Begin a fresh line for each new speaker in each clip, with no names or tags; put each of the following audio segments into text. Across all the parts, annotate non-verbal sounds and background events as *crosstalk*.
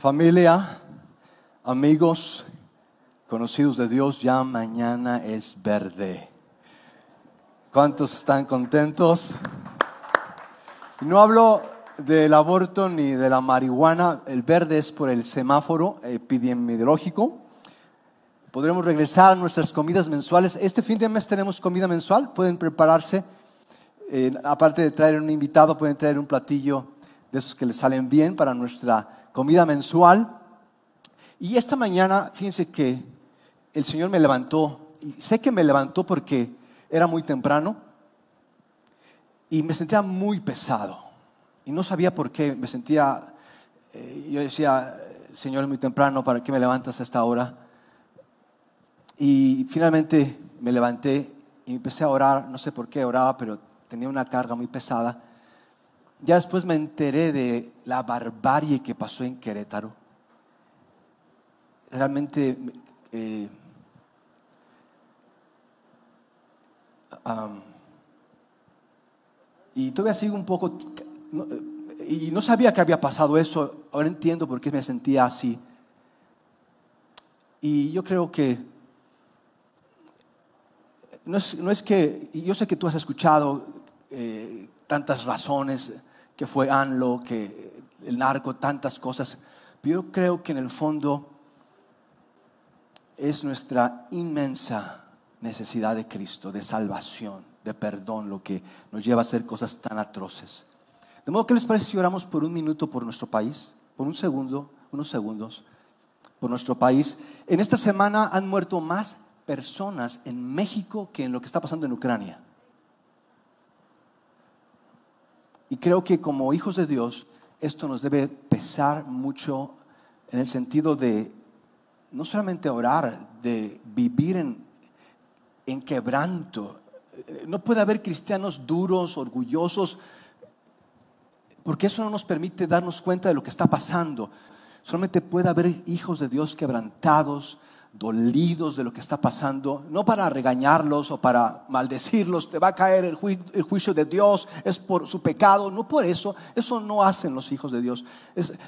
Familia, amigos, conocidos de Dios, ya mañana es verde. ¿Cuántos están contentos? No hablo del aborto ni de la marihuana, el verde es por el semáforo epidemiológico. Podremos regresar a nuestras comidas mensuales. Este fin de mes tenemos comida mensual, pueden prepararse. Eh, aparte de traer un invitado, pueden traer un platillo de esos que les salen bien para nuestra comida mensual. Y esta mañana, fíjense que el Señor me levantó, sé que me levantó porque era muy temprano y me sentía muy pesado. Y no sabía por qué, me sentía, eh, yo decía, Señor, muy temprano, ¿para qué me levantas a esta hora? Y finalmente me levanté y empecé a orar, no sé por qué oraba, pero tenía una carga muy pesada. Ya después me enteré de la barbarie que pasó en Querétaro. Realmente eh, y todavía sigo un poco, y no sabía que había pasado eso, ahora entiendo por qué me sentía así. Y yo creo que no es, que, yo sé que tú has escuchado eh, tantas razones, que fue ANLO, que el narco, tantas cosas, pero yo creo que en el fondo es nuestra inmensa necesidad de Cristo, de salvación, de perdón, lo que nos lleva a hacer cosas tan atroces. De modo que les parece si oramos por un minuto por nuestro país, por un segundo, unos segundos, por nuestro país. En esta semana han muerto más personas en México que en lo que está pasando en Ucrania. Y creo que como hijos de Dios, esto nos debe pesar mucho en el sentido de no solamente orar, de vivir en, en quebranto. No puede haber cristianos duros, orgullosos, porque eso no nos permite darnos cuenta de lo que está pasando. Solamente puede haber hijos de Dios quebrantados, dolidos de lo que está pasando, no para regañarlos o para maldecirlos, te va a caer el, juicio de Dios, es por su pecado, no por eso, eso no hacen los hijos de Dios,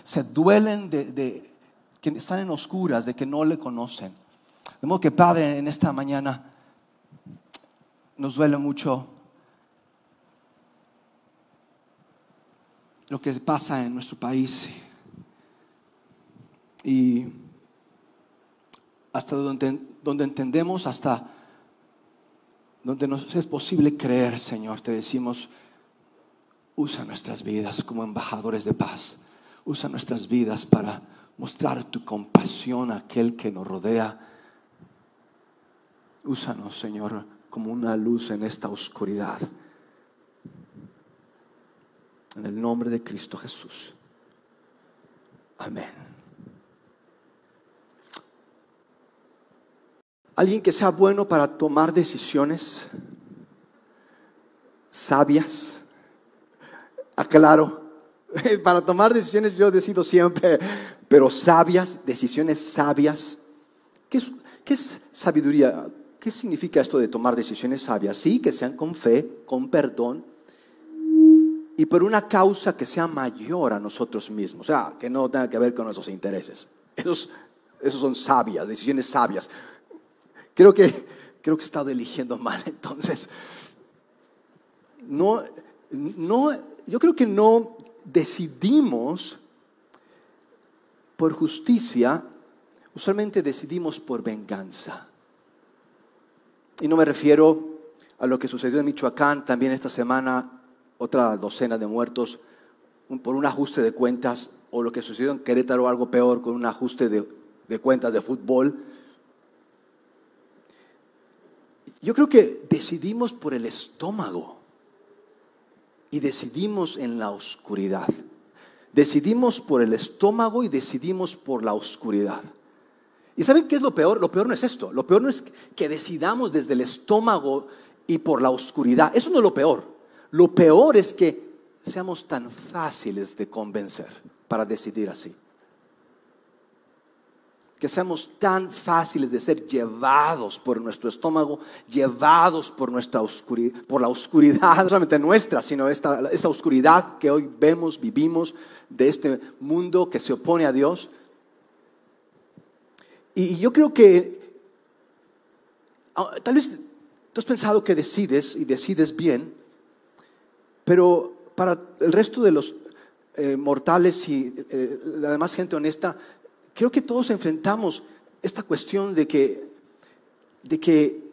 se duelen de, de, que están en oscuras, de que no le conocen. De modo que Padre, en esta mañana nos duele mucho lo que pasa en nuestro país. Y hasta donde, donde entendemos, hasta donde nos es posible creer, Señor, te decimos, usa nuestras vidas como embajadores de paz. Usa nuestras vidas para mostrar tu compasión a aquel que nos rodea. Úsanos, Señor, como una luz en esta oscuridad. En el nombre de Cristo Jesús. Amén. Alguien que sea bueno para tomar decisiones sabias. Aclaro, *laughs* para tomar decisiones yo decido siempre, pero sabias, decisiones sabias. ¿Qué es, qué es sabiduría? ¿Qué significa esto de tomar decisiones sabias? Sí, que sean con fe, con perdón y por una causa que sea mayor a nosotros mismos. O sea, que no tenga que ver con nuestros intereses. Esos, esos son sabias, decisiones sabias. Creo que, creo que he estado eligiendo mal entonces. No, no, yo creo que no decidimos por justicia, usualmente decidimos por venganza. Y no me refiero a lo que sucedió en Michoacán también esta semana, otra docena de muertos por un ajuste de cuentas, o lo que sucedió en Querétaro, algo peor, con un ajuste de, cuentas de fútbol. Yo creo que decidimos por el estómago y decidimos en la oscuridad. Decidimos por el estómago y decidimos por la oscuridad. ¿Y saben qué es lo peor? Lo peor no es esto. Lo peor no es que decidamos desde el estómago y por la oscuridad. Eso no es lo peor. Lo peor es que seamos tan fáciles de convencer para decidir así. Que seamos tan fáciles de ser llevados por nuestro estómago, llevados por, nuestra oscuridad, por la oscuridad, no solamente nuestra, sino esta, esta oscuridad que hoy vemos, vivimos, de este mundo que se opone a Dios.
Y yo creo que ah, tal vez tú has pensado que decides y decides bien, pero para el resto de los eh, mortales y eh, la demás gente honesta, creo que todos enfrentamos esta cuestión de que, de que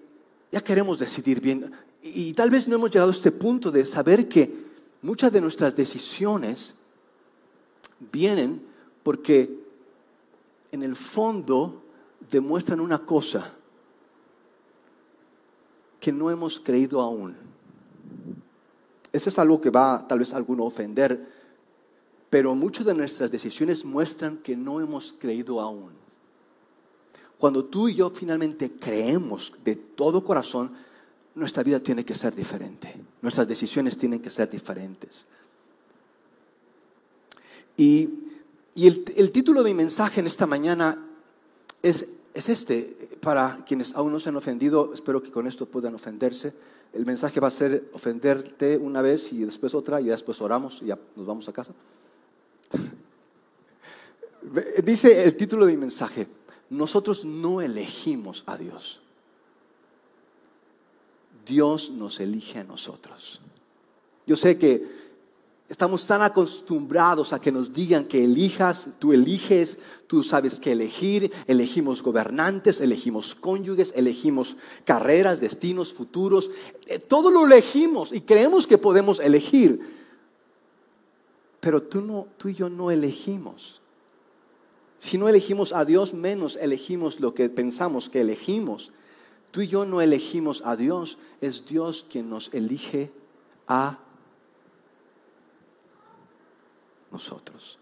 ya queremos decidir bien. Y, tal vez no hemos llegado a este punto de saber que muchas de nuestras decisiones vienen porque en el fondo demuestran una cosa que no hemos creído aún. Eso es algo que va tal vez a alguno ofender, pero muchas de nuestras decisiones muestran que no hemos creído aún. Cuando tú y yo finalmente creemos de todo corazón, nuestra vida tiene que ser diferente. Nuestras decisiones tienen que ser diferentes. Y, el, el, título de mi mensaje en esta mañana es, es este. Para quienes aún no se han ofendido, espero que con esto puedan ofenderse. El mensaje va a ser ofenderte una vez y después otra y después oramos y ya nos vamos a casa. Dice el título de mi mensaje, nosotros no elegimos a Dios. Dios nos elige a nosotros. Yo sé que estamos tan acostumbrados a que nos digan que elijas, tú eliges, tú sabes que elegir, elegimos gobernantes, elegimos cónyuges, elegimos carreras, destinos, futuros, eh, todo lo elegimos y creemos que podemos elegir. Pero tú, no, tú y yo no elegimos. Si no elegimos a Dios, menos elegimos lo que pensamos que elegimos. Tú y yo no elegimos a Dios, es Dios quien nos elige a nosotros.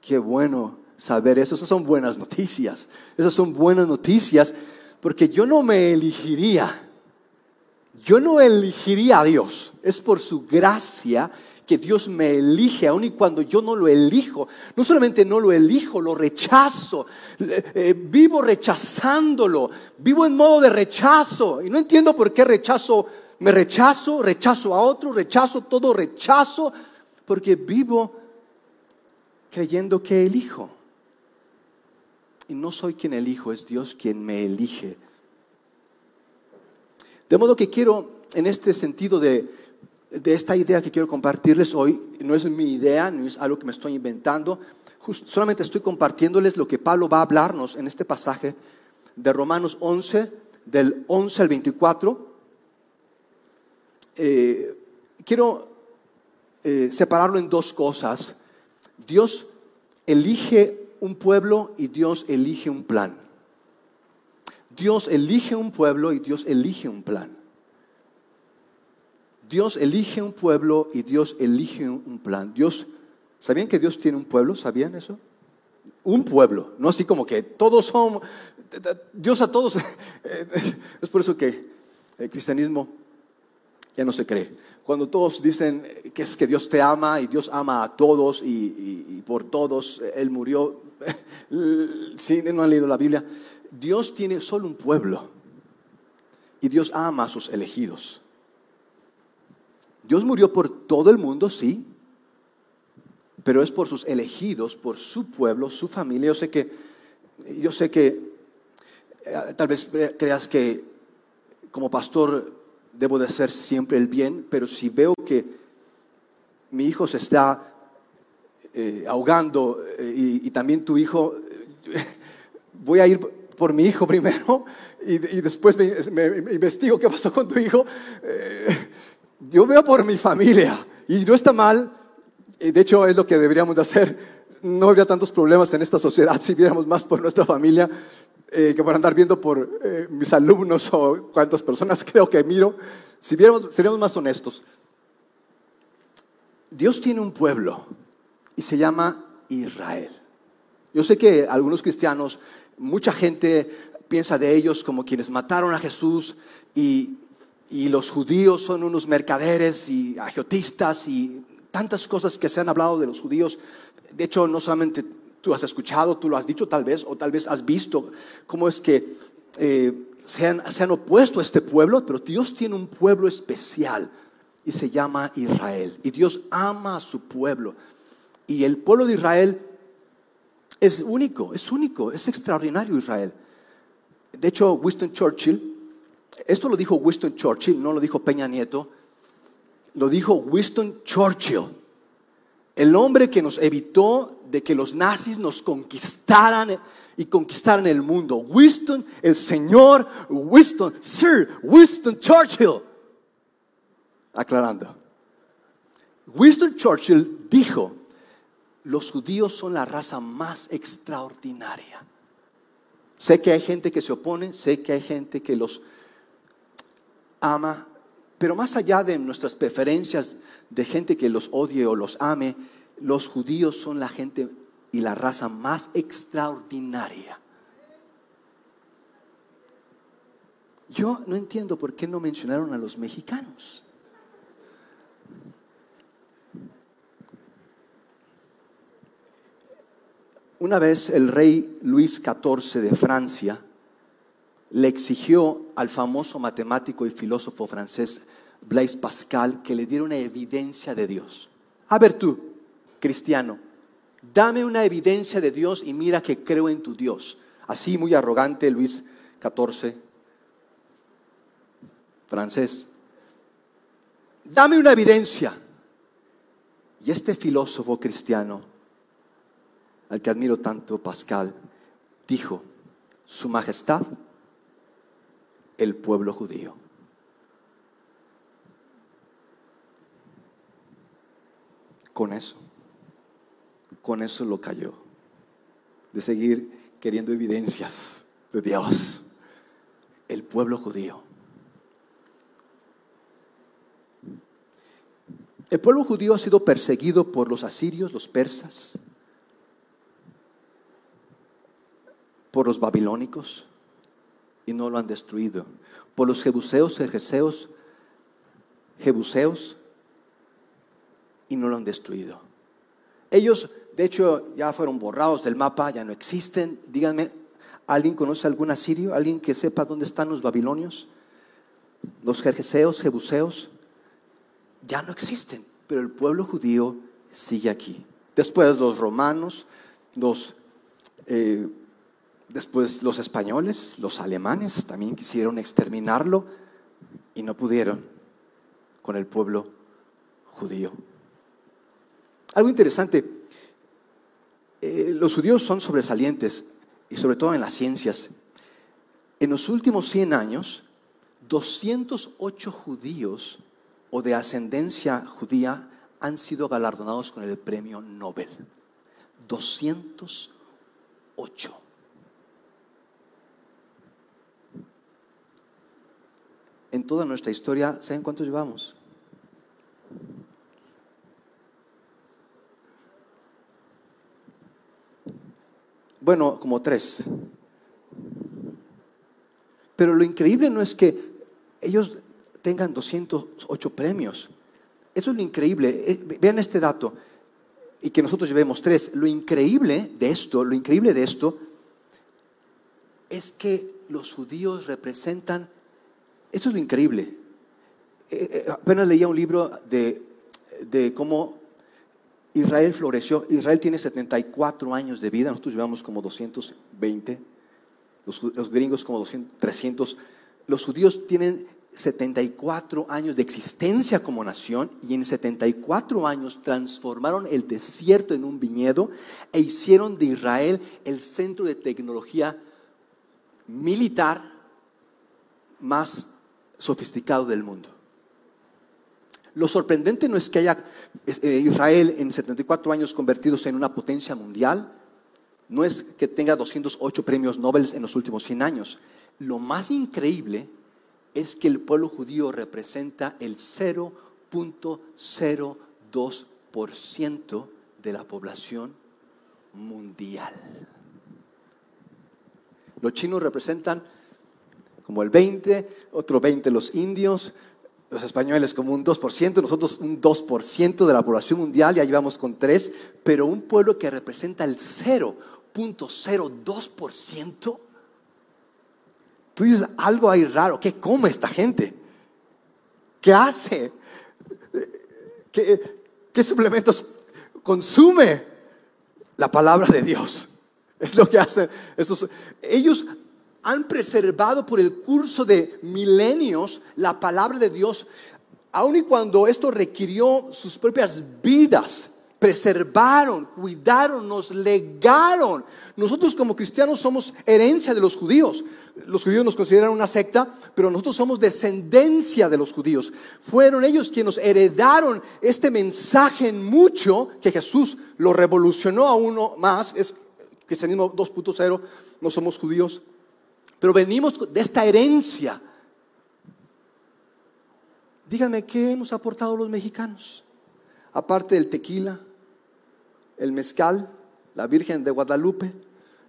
Qué bueno saber eso. Esas son buenas noticias. Esas son buenas noticias porque yo no me elegiría. Yo no elegiría a Dios. Es por su gracia que Dios me elige, aun y cuando yo no lo elijo. No solamente no lo elijo, lo rechazo. Eh, vivo rechazándolo. Vivo en modo de rechazo. Y no entiendo por qué rechazo. Me rechazo, rechazo a otro, rechazo todo, rechazo. Porque vivo creyendo que elijo. Y no soy quien elijo, es Dios quien me elige. De modo que quiero, en este sentido de de esta idea que quiero compartirles hoy. No es mi idea, no es algo que me estoy inventando. solamente estoy compartiéndoles lo que Pablo va a hablarnos en este pasaje de Romanos 11, del 11 al 24. Eh, quiero eh, separarlo en dos cosas. Dios elige un pueblo y Dios elige un plan. Dios elige un pueblo y Dios elige un plan. Dios elige un pueblo y Dios elige un plan. Dios, ¿sabían que Dios tiene un pueblo? ¿Sabían eso? Un pueblo, no así como que todos son, Dios a todos. *laughs* Es por eso que el cristianismo ya no se cree. Cuando todos dicen que es que Dios te ama y Dios ama a todos y, por todos Él murió, *laughs* si no han leído la Biblia, Dios tiene solo un pueblo y Dios ama a sus elegidos. Dios murió por todo el mundo, sí, pero es por sus elegidos, por su pueblo, su familia. Yo sé que, yo sé que eh, tal vez creas que como pastor debo de hacer siempre el bien, pero si veo que mi hijo se está eh, ahogando eh, y, también tu hijo, *laughs* voy a ir por mi hijo *laughs* primero y, después me, investigo qué pasó con tu hijo yo veo por mi familia y no está mal, de hecho es lo que deberíamos de hacer. No habría tantos problemas en esta sociedad si viéramos más por nuestra familia eh, que por andar viendo por eh, mis alumnos o cuántas personas *laughs* creo que miro. Si viéramos, seríamos más honestos. Dios tiene un pueblo y se llama Israel. Yo sé que algunos cristianos, mucha gente piensa de ellos como quienes mataron a Jesús y y los judíos son unos mercaderes y agiotistas y tantas cosas que se han hablado de los judíos. De hecho, no solamente tú has escuchado, tú lo has dicho tal vez, o tal vez has visto cómo es que eh, se, han, se han opuesto a este pueblo, pero Dios tiene un pueblo especial y se llama Israel. Y Dios ama a su pueblo. Y el pueblo de Israel Es único, es único, es extraordinario Israel. De hecho, Winston Churchill, esto lo dijo Winston Churchill, no lo dijo Peña Nieto, lo dijo Winston Churchill, el hombre que nos evitó de que los nazis nos conquistaran y conquistaran el mundo. Winston, el señor Winston, Sir Winston Churchill. Aclarando. Winston Churchill dijo, los judíos son la raza más extraordinaria. Sé que hay gente que se opone, sé que hay gente que los ama, pero más allá de nuestras preferencias de gente que los odie o los ame, los judíos son la gente y la raza más extraordinaria. Yo no entiendo por qué no mencionaron a los mexicanos. Una vez el rey Luis XIV de Francia le exigió al famoso matemático y filósofo francés Blaise Pascal que le diera una evidencia de Dios. A ver tú, cristiano, dame una evidencia de Dios y mira que creo en tu Dios. Así muy arrogante Luis XIV, francés. Dame una evidencia. Y este filósofo cristiano, al que admiro tanto, Pascal, dijo, Su Majestad, el pueblo judío. Con eso, con eso lo cayó, de seguir queriendo evidencias de Dios, el pueblo judío. El pueblo judío ha sido perseguido por los asirios, los persas, por los babilónicos, y no lo han destruido. Por los jebuseos, jerjeseos, jebuseos y no lo han destruido. Ellos, de hecho, ya fueron borrados del mapa, ya no existen. Díganme, ¿alguien conoce algún asirio? ¿Alguien que sepa dónde están los babilonios? Los jerjeseos, jebuseos, ya no existen, pero el pueblo judío sigue aquí. Después los romanos, los... Eh, Después los españoles, los alemanes también quisieron exterminarlo y no pudieron con el pueblo judío. Algo interesante, eh, los judíos son sobresalientes y sobre todo en las ciencias. En los últimos 100 años, 208 judíos o de ascendencia judía han sido galardonados con el premio Nobel. 208. En toda nuestra historia, ¿saben cuántos llevamos? Bueno, como tres. Pero lo increíble no es que ellos tengan 208 premios. Eso es lo increíble. Eh, vean este dato. Y que nosotros llevemos tres. Lo increíble de esto, lo increíble de esto, es que los judíos representan eso es lo increíble. Eh, eh, apenas leía un libro de, cómo Israel floreció. Israel tiene 74 años de vida, nosotros llevamos como 220, los, gringos como 200, 300. Los judíos tienen 74 años de existencia como nación y en 74 años transformaron el desierto en un viñedo e hicieron de Israel el centro de tecnología militar más sofisticado del mundo. Lo sorprendente no es que haya eh, Israel en 74 años convertidos en una potencia mundial, no es que tenga 208 premios Nobel en los últimos 100 años. Lo más increíble es que el pueblo judío representa el 0.02% de la población mundial. Los chinos representan como el 20, otro 20 los indios, los españoles como un 2%, nosotros un 2% de la población mundial, ya llevamos con 3, pero un pueblo que representa el 0.02%, tú dices, algo hay raro, ¿qué come esta gente? ¿Qué hace? ¿Qué, qué suplementos consume? La palabra de Dios. Es lo que hacen. Estos, ellos han preservado por el curso de milenios la palabra de Dios, aun y cuando esto requirió sus propias vidas preservaron, cuidaron, nos legaron. Nosotros como cristianos somos herencia de los judíos. Los judíos nos consideran una secta, pero nosotros somos descendencia de los judíos. Fueron ellos quienes nos heredaron este mensaje en mucho que Jesús lo revolucionó a uno más. Es cristianismo 2.0, no somos judíos, pero venimos de esta herencia. Díganme, ¿qué hemos aportado los mexicanos? Aparte del tequila, el mezcal, la Virgen de Guadalupe,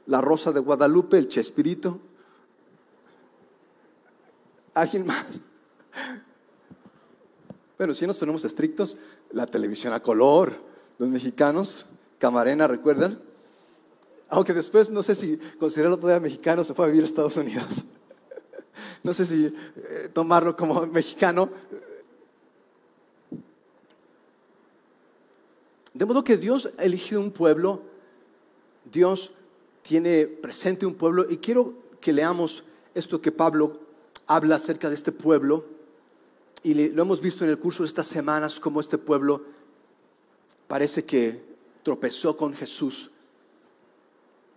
la Rosa de Guadalupe, el Chespirito. ¿Alguien más? Bueno, si nos ponemos estrictos, la televisión a color, los mexicanos, Camarena, ¿recuerdan? Aunque después no sé si considerarlo todavía mexicano, se fue a vivir a Estados Unidos. *laughs* No sé si eh, tomarlo como mexicano, De modo que Dios eligió un pueblo, Dios tiene presente un pueblo y quiero que leamos esto que Pablo habla acerca de este pueblo y lo hemos visto en el curso de estas semanas como este pueblo parece que tropezó con Jesús.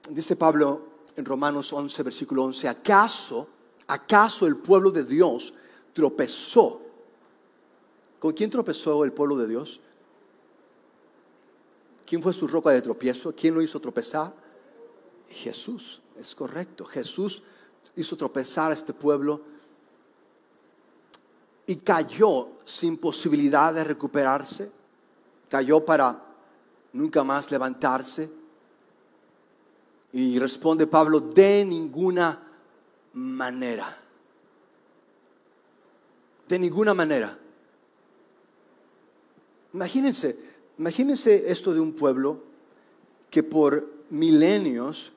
Dice Pablo en Romanos 11, versículo 11, ¿acaso, acaso el pueblo de Dios tropezó? ¿Con quién tropezó el pueblo de Dios? ¿Quién fue su roca de tropiezo? ¿Quién lo hizo tropezar? Jesús, es correcto. Jesús hizo tropezar a este pueblo y cayó sin posibilidad de recuperarse. Cayó para nunca más levantarse. Y responde Pablo, de ninguna manera. De ninguna manera. Imagínense, Imagínense esto de un pueblo que por milenios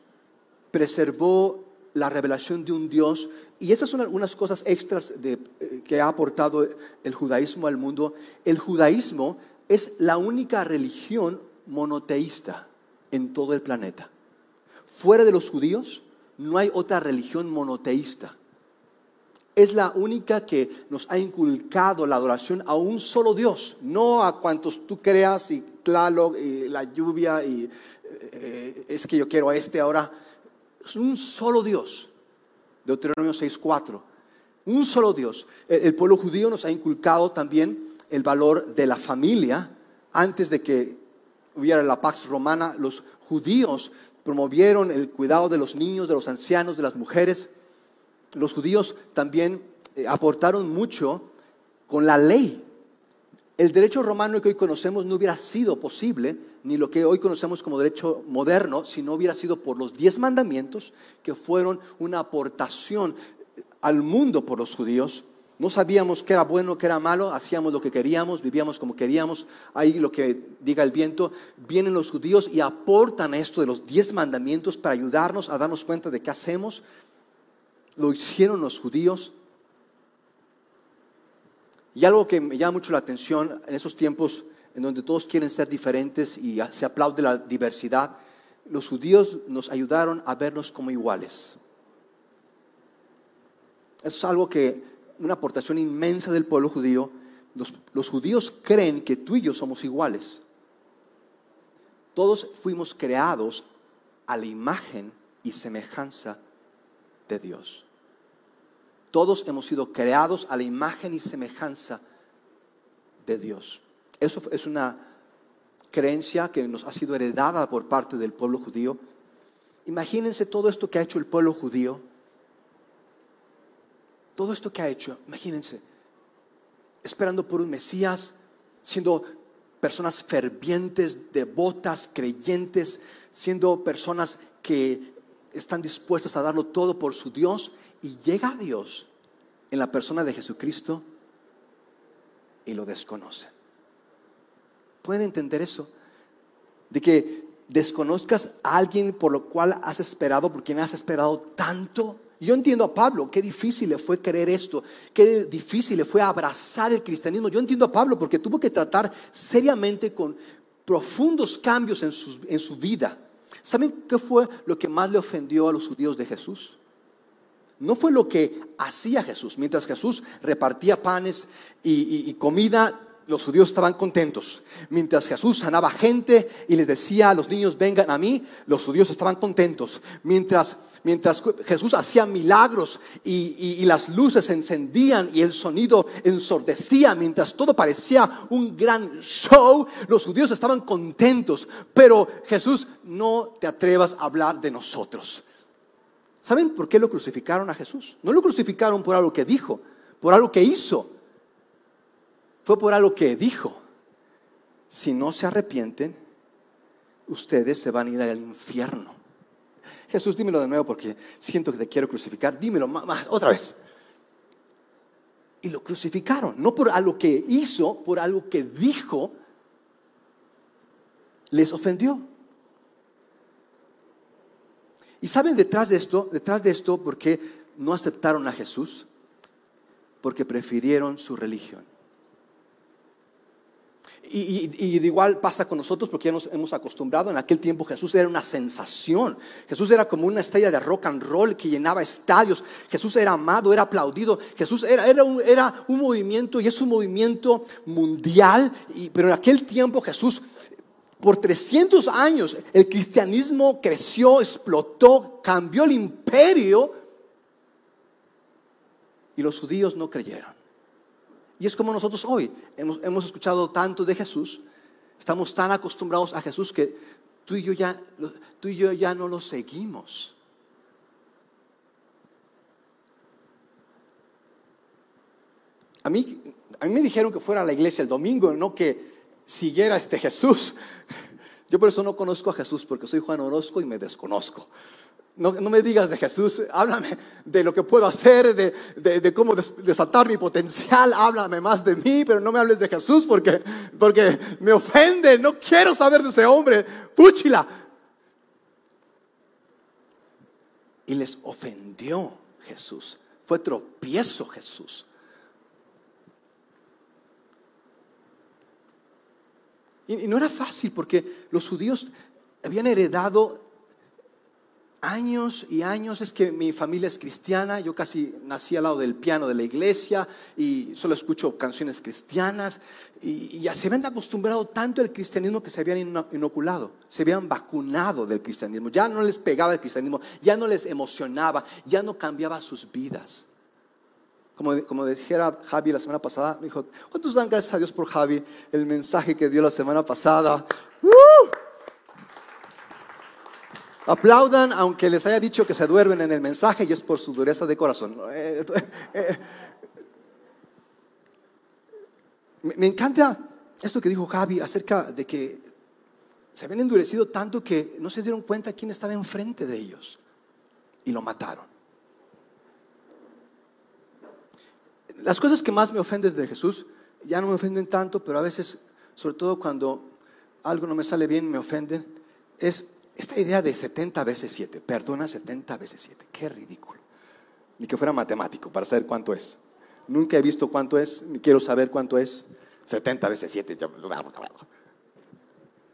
preservó la revelación de un Dios. Y estas son algunas cosas extras eh, que ha aportado el judaísmo al mundo. El judaísmo es la única religión monoteísta en todo el planeta. Fuera de los judíos no hay otra religión monoteísta es la única que nos ha inculcado la adoración a un solo Dios, no a cuantos tú creas y Tlaloc y la lluvia y eh, es que yo quiero a este ahora. Es un solo Dios. Deuteronomio 6.4. Un solo Dios. El, el pueblo judío nos ha inculcado también el valor de la familia. Antes de que hubiera la Pax Romana, los judíos promovieron el cuidado de los niños, de los ancianos, de las mujeres los judíos también eh, aportaron mucho con la ley. El derecho romano que hoy conocemos no hubiera sido posible, ni lo que hoy conocemos como derecho moderno, si no hubiera sido por los diez mandamientos que fueron una aportación al mundo por los judíos. No sabíamos qué era bueno, qué era malo, hacíamos lo que queríamos, vivíamos como queríamos, ahí lo que diga el viento. Vienen los judíos y aportan esto de los diez mandamientos para ayudarnos a darnos cuenta de qué hacemos, lo hicieron los judíos. Y algo que me llama mucho la atención en esos tiempos en donde todos quieren ser diferentes y se aplaude la diversidad, los judíos nos ayudaron a vernos como iguales. Es algo que, una aportación inmensa del pueblo judío, los, judíos creen que tú y yo somos iguales. Todos fuimos creados a la imagen y semejanza de Dios. Todos hemos sido creados a la imagen y semejanza de Dios. Eso es una creencia que nos ha sido heredada por parte del pueblo judío. Imagínense todo esto que ha hecho el pueblo judío. Todo esto que ha hecho, imagínense, esperando por un Mesías, siendo personas fervientes, devotas, creyentes, siendo personas que están dispuestas a darlo todo por su Dios y llega a Dios en la persona de Jesucristo y lo desconoce. ¿Pueden entender eso? De que desconozcas a alguien por lo cual has esperado, por quien has esperado tanto. Yo entiendo a Pablo, qué difícil le fue creer esto, qué difícil le fue abrazar el cristianismo. Yo entiendo a Pablo porque tuvo que tratar seriamente con profundos cambios en su, en su vida ¿Saben qué fue lo que más le ofendió a los judíos de Jesús? No fue lo que hacía Jesús. Mientras Jesús repartía panes y, comida, los judíos estaban contentos. Mientras Jesús sanaba gente y les decía a los niños, vengan a mí, los judíos estaban contentos. Mientras, mientras Jesús hacía milagros y, y, las luces encendían y el sonido ensordecía, mientras todo parecía un gran show, los judíos estaban contentos. Pero Jesús, no te atrevas a hablar de nosotros. ¿Saben por qué lo crucificaron a Jesús? No lo crucificaron por algo que dijo, por algo que hizo fue por algo que dijo. Si no se arrepienten, ustedes se van a ir al infierno. Jesús, dímelo de nuevo porque siento que te quiero crucificar. Dímelo más, otra vez. Y lo crucificaron, no por algo que hizo, por algo que dijo, les ofendió. Y saben detrás de esto, detrás de esto, ¿por qué no aceptaron a Jesús? Porque prefirieron su religión. Y, igual pasa con nosotros porque ya nos hemos acostumbrado. En aquel tiempo Jesús era una sensación. Jesús era como una estrella de rock and roll que llenaba estadios. Jesús era amado, era aplaudido. Jesús era, era, un, era un movimiento y es un movimiento mundial. pero en aquel tiempo Jesús, por 300 años, el cristianismo creció, explotó, cambió el imperio. Y los judíos no creyeron. Y es como nosotros hoy hemos, escuchado tanto de Jesús, estamos tan acostumbrados a Jesús que tú y yo ya, tú y yo ya no lo seguimos. A mí, a mí me dijeron que fuera a la iglesia el domingo, no que siguiera este Jesús. *laughs* Yo por eso no conozco a Jesús, porque soy Juan Orozco y me desconozco. No, me digas de Jesús, háblame de lo que puedo hacer, de, cómo desatar mi potencial, háblame más de mí, pero no me hables de Jesús porque, porque me ofende, no quiero saber de ese hombre, púchila. Y les ofendió Jesús, fue tropiezo Jesús. y no era fácil porque los judíos habían heredado años y años es que mi familia es cristiana, yo casi nací al lado del piano de la iglesia y solo escucho canciones cristianas y, ya se habían acostumbrado tanto al cristianismo que se habían inoculado, se habían vacunado del cristianismo, ya no les pegaba el cristianismo, ya no les emocionaba, ya no cambiaba sus vidas. Como, como dijera Javi la semana pasada, me dijo, ¿cuántos dan gracias a Dios por Javi? El mensaje que dio la semana pasada. Aplaudan aunque les haya dicho que se duermen en el mensaje y es por su dureza de corazón. Eh, eh, eh, me encanta esto que dijo Javi acerca de que se habían endurecido tanto que no se dieron cuenta quién estaba enfrente de ellos y lo mataron. Las cosas que más me ofenden de Jesús ya no me ofenden tanto, pero a veces, sobre todo cuando algo no me sale bien, me ofenden, es esta idea de 70 veces 7, perdona 70 veces 7, qué ridículo. Ni que fuera matemático para saber cuánto es. Nunca he visto cuánto es, ni quiero saber cuánto es. 70 veces 7.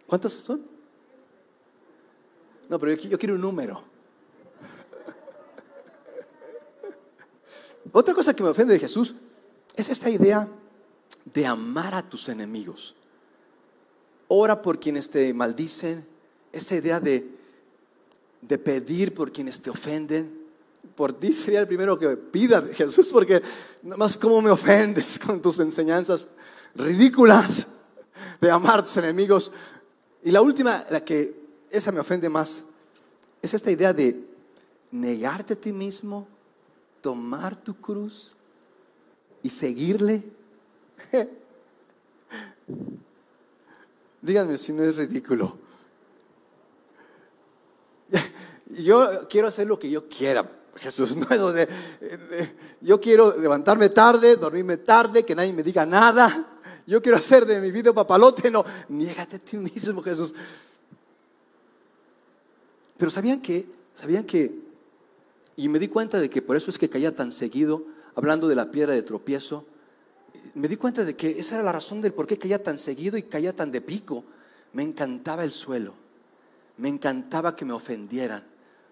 ¿Cuántas son? No, pero yo, yo quiero un número. *laughs* Otra cosa que me ofende de Jesús es esta idea de amar a tus enemigos. Ora por quienes te maldicen, esta idea de, de pedir por quienes te ofenden. Por ti sería el primero que pida Jesús, porque nada más cómo me ofendes con tus enseñanzas ridículas de amar a tus enemigos. Y la última, la que esa me ofende más, es esta idea de negarte a ti mismo, tomar tu cruz y seguirle. *laughs* Díganme si no es ridículo. Yo quiero hacer lo que yo quiera, Jesús. *laughs* No es de, yo quiero levantarme tarde, dormirme tarde, que nadie me diga nada. Yo quiero hacer de mi vida papalote. No, niégate a ti mismo, Jesús. Pero sabían que, sabían que, y me di cuenta de que por eso es que caía tan seguido, hablando de la piedra de tropiezo. Me di cuenta de que esa era la razón del por qué caía tan seguido y caía tan de pico. Me encantaba el suelo Me encantaba que me ofendieran.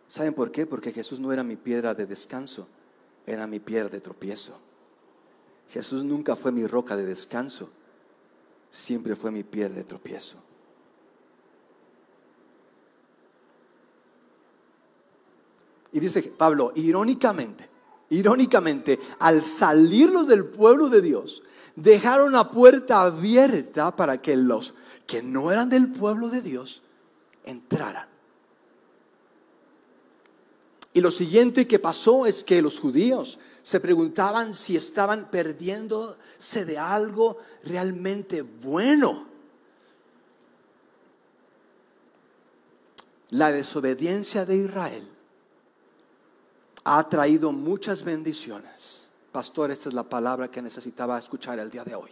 ¿Saben por qué? Porque Jesús no era mi piedra de descanso, era mi piedra de tropiezo. Jesús nunca fue mi roca de descanso, siempre fue mi piedra de tropiezo. Y dice Pablo, irónicamente, irónicamente, al salirlos del pueblo de Dios, dejaron la puerta abierta para que los que no eran del pueblo de Dios entraran. Y lo siguiente que pasó es que los judíos se preguntaban si estaban perdiéndose de algo realmente bueno. La desobediencia de Israel ha traído muchas bendiciones. Pastor, esta es la palabra que necesitaba escuchar el día de hoy.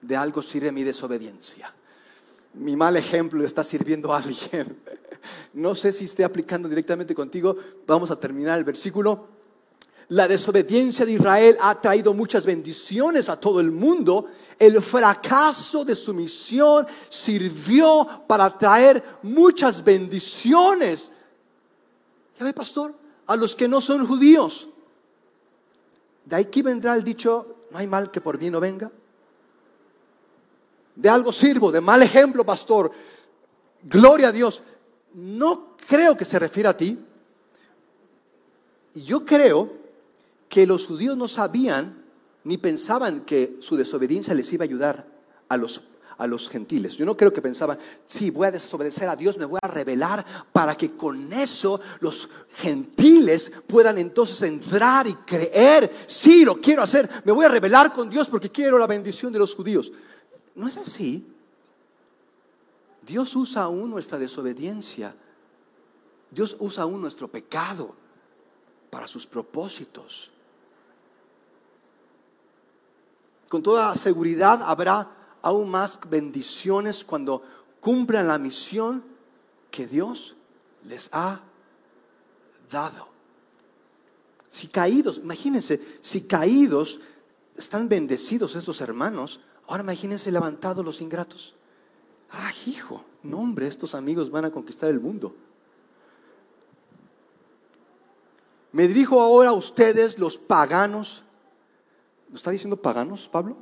De algo sirve mi desobediencia. Mi mal ejemplo está sirviendo a alguien. *laughs* No sé si esté aplicando directamente contigo. Vamos a terminar el versículo. La desobediencia de Israel ha traído muchas bendiciones a todo el mundo. El fracaso de su misión sirvió para traer muchas bendiciones. ¿Ya ve, pastor? A los que no son judíos. De aquí vendrá el dicho, no hay mal que por bien no venga. De algo sirvo, de mal ejemplo, pastor. Gloria a Dios. No creo que se refiera a ti. Yo creo que los judíos no sabían ni pensaban que su desobediencia les iba a ayudar a los, a los gentiles. Yo no creo que pensaban, sí, voy a desobedecer a Dios, me voy a rebelar para que con eso los gentiles puedan entonces entrar y creer, sí, lo quiero hacer, me voy a rebelar con Dios porque quiero la bendición de los judíos. No es así. Dios usa aún nuestra desobediencia. Dios usa aún nuestro pecado para sus propósitos. Con toda seguridad habrá aún más bendiciones cuando cumplan la misión que Dios les ha dado. Si caídos, imagínense, si caídos están bendecidos estos hermanos, ahora imagínense levantados los ingratos. Ah, hijo, no hombre, estos amigos van a conquistar el mundo. Me dirijo ahora a ustedes, los paganos, ¿Lo está diciendo paganos, Pablo?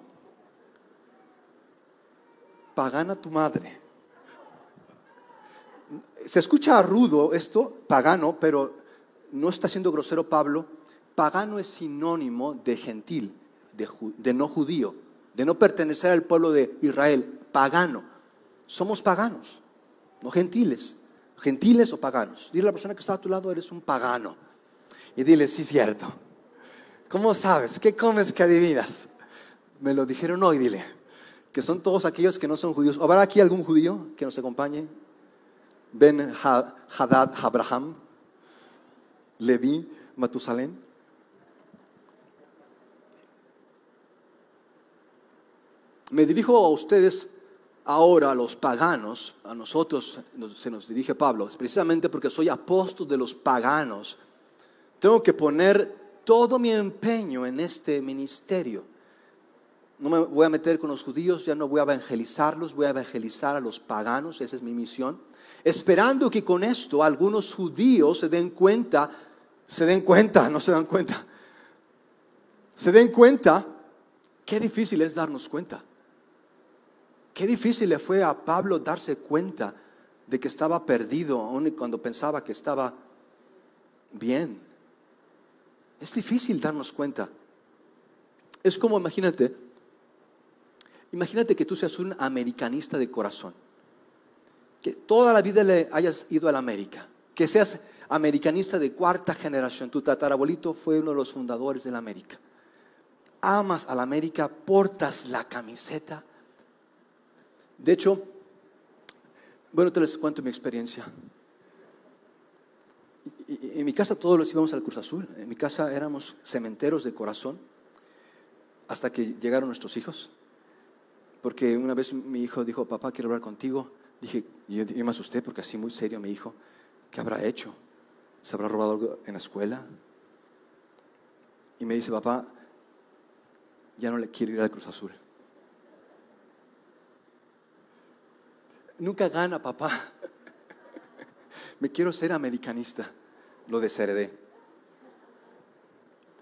Pagana tu madre. Se escucha rudo esto, pagano, pero no está siendo grosero Pablo. Pagano es sinónimo de gentil, de, de no judío, de no pertenecer al pueblo de Israel. Pagano. Somos paganos, no gentiles. Gentiles o paganos. Dile a la persona que está a tu lado, eres un pagano. Y dile, sí, cierto. ¿Cómo sabes? ¿Qué comes que adivinas? Me lo dijeron hoy, dile. Que son todos aquellos que no son judíos. ¿Habrá aquí algún judío que nos acompañe? Ben Hadad Abraham, Levi, Matusalén. Me dirijo a ustedes ahora, a los paganos, a nosotros se nos dirige Pablo, precisamente porque soy apóstol de los paganos. Tengo que poner todo mi empeño en este ministerio. No me voy a meter con los judíos, ya no voy a evangelizarlos, voy a evangelizar a los paganos, esa es mi misión. Esperando que con esto algunos judíos se den cuenta, se den cuenta, no se dan cuenta, se den cuenta qué difícil es darnos cuenta. Qué difícil le fue a Pablo darse cuenta de que estaba perdido, aun cuando pensaba que estaba bien. Es difícil darnos cuenta. Es como, imagínate, imagínate que tú seas un americanista de corazón, que toda la vida le hayas ido a la América, que seas americanista de cuarta generación, tu tatarabuelito fue uno de los fundadores de la América. Amas a la América, portas la camiseta. De hecho, bueno, te les cuento mi experiencia en mi casa todos los íbamos al Cruz Azul. En mi casa éramos cementeros de corazón hasta que llegaron nuestros hijos. Porque una vez mi hijo dijo, papá, quiero hablar contigo. Dije, yo, yo me asusté porque así muy serio mi hijo, ¿qué habrá hecho? ¿Se habrá robado algo en la escuela? Y me dice, papá, ya no le quiero ir al Cruz Azul. Nunca gana, papá. *laughs* me quiero ser americanista, lo desheredé.